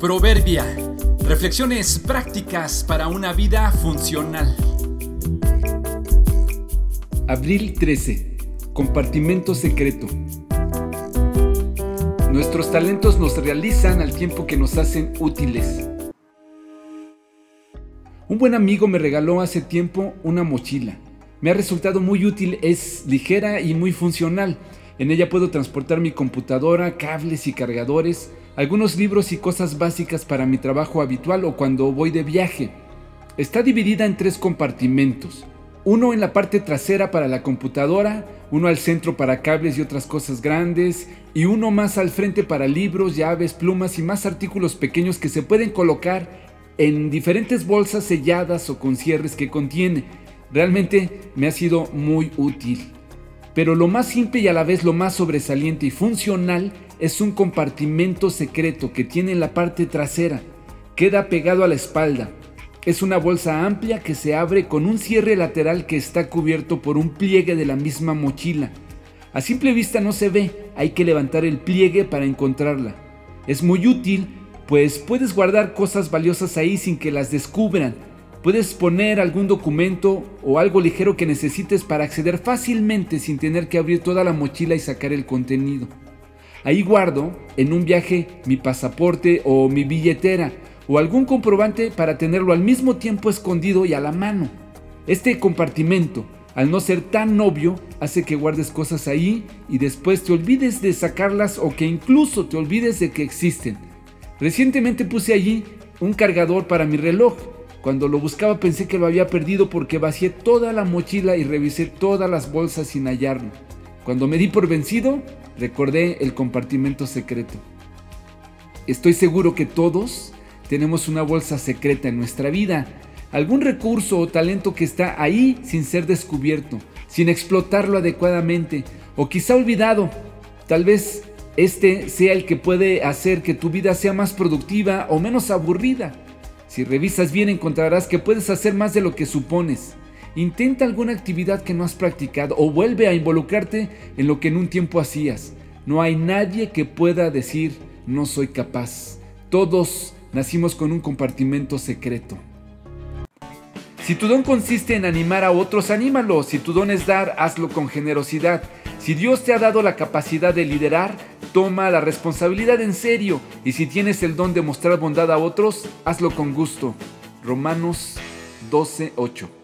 Proverbia. Reflexiones prácticas para una vida funcional. Abril 13. Compartimento secreto. Nuestros talentos nos realizan al tiempo que nos hacen útiles. Un buen amigo me regaló hace tiempo una mochila. Me ha resultado muy útil, es ligera y muy funcional. En ella puedo transportar mi computadora, cables y cargadores, algunos libros y cosas básicas para mi trabajo habitual o cuando voy de viaje. Está dividida en tres compartimentos. Uno en la parte trasera para la computadora, uno al centro para cables y otras cosas grandes, y uno más al frente para libros, llaves, plumas y más artículos pequeños que se pueden colocar en diferentes bolsas selladas o con cierres que contiene. Realmente me ha sido muy útil. Pero lo más simple y a la vez lo más sobresaliente y funcional es un compartimento secreto que tiene en la parte trasera. Queda pegado a la espalda. Es una bolsa amplia que se abre con un cierre lateral que está cubierto por un pliegue de la misma mochila. A simple vista no se ve, hay que levantar el pliegue para encontrarla. Es muy útil, pues puedes guardar cosas valiosas ahí sin que las descubran Puedes poner algún documento o algo ligero que necesites para acceder fácilmente sin tener que abrir toda la mochila y sacar el contenido. Ahí guardo en un viaje mi pasaporte o mi billetera o algún comprobante para tenerlo al mismo tiempo escondido y a la mano. Este compartimento, al no ser tan obvio, hace que guardes cosas ahí y después te olvides de sacarlas o que incluso te olvides de que existen. Recientemente puse allí un cargador para mi reloj cuando lo buscaba pensé que lo había perdido porque vacié toda la mochila y revisé todas las bolsas sin hallarlo. Cuando me di por vencido, recordé el compartimento secreto. Estoy seguro que todos tenemos una bolsa secreta en nuestra vida, algún recurso o talento que está ahí sin ser descubierto, sin explotarlo adecuadamente o quizá olvidado. Tal vez este sea el que puede hacer que tu vida sea más productiva o menos aburrida. Si revisas bien encontrarás que puedes hacer más de lo que supones. Intenta alguna actividad que no has practicado o vuelve a involucrarte en lo que en un tiempo hacías. No hay nadie que pueda decir no soy capaz. Todos nacimos con un compartimento secreto. Si tu don consiste en animar a otros, anímalo. Si tu don es dar, hazlo con generosidad. Si Dios te ha dado la capacidad de liderar, toma la responsabilidad en serio. Y si tienes el don de mostrar bondad a otros, hazlo con gusto. Romanos 12:8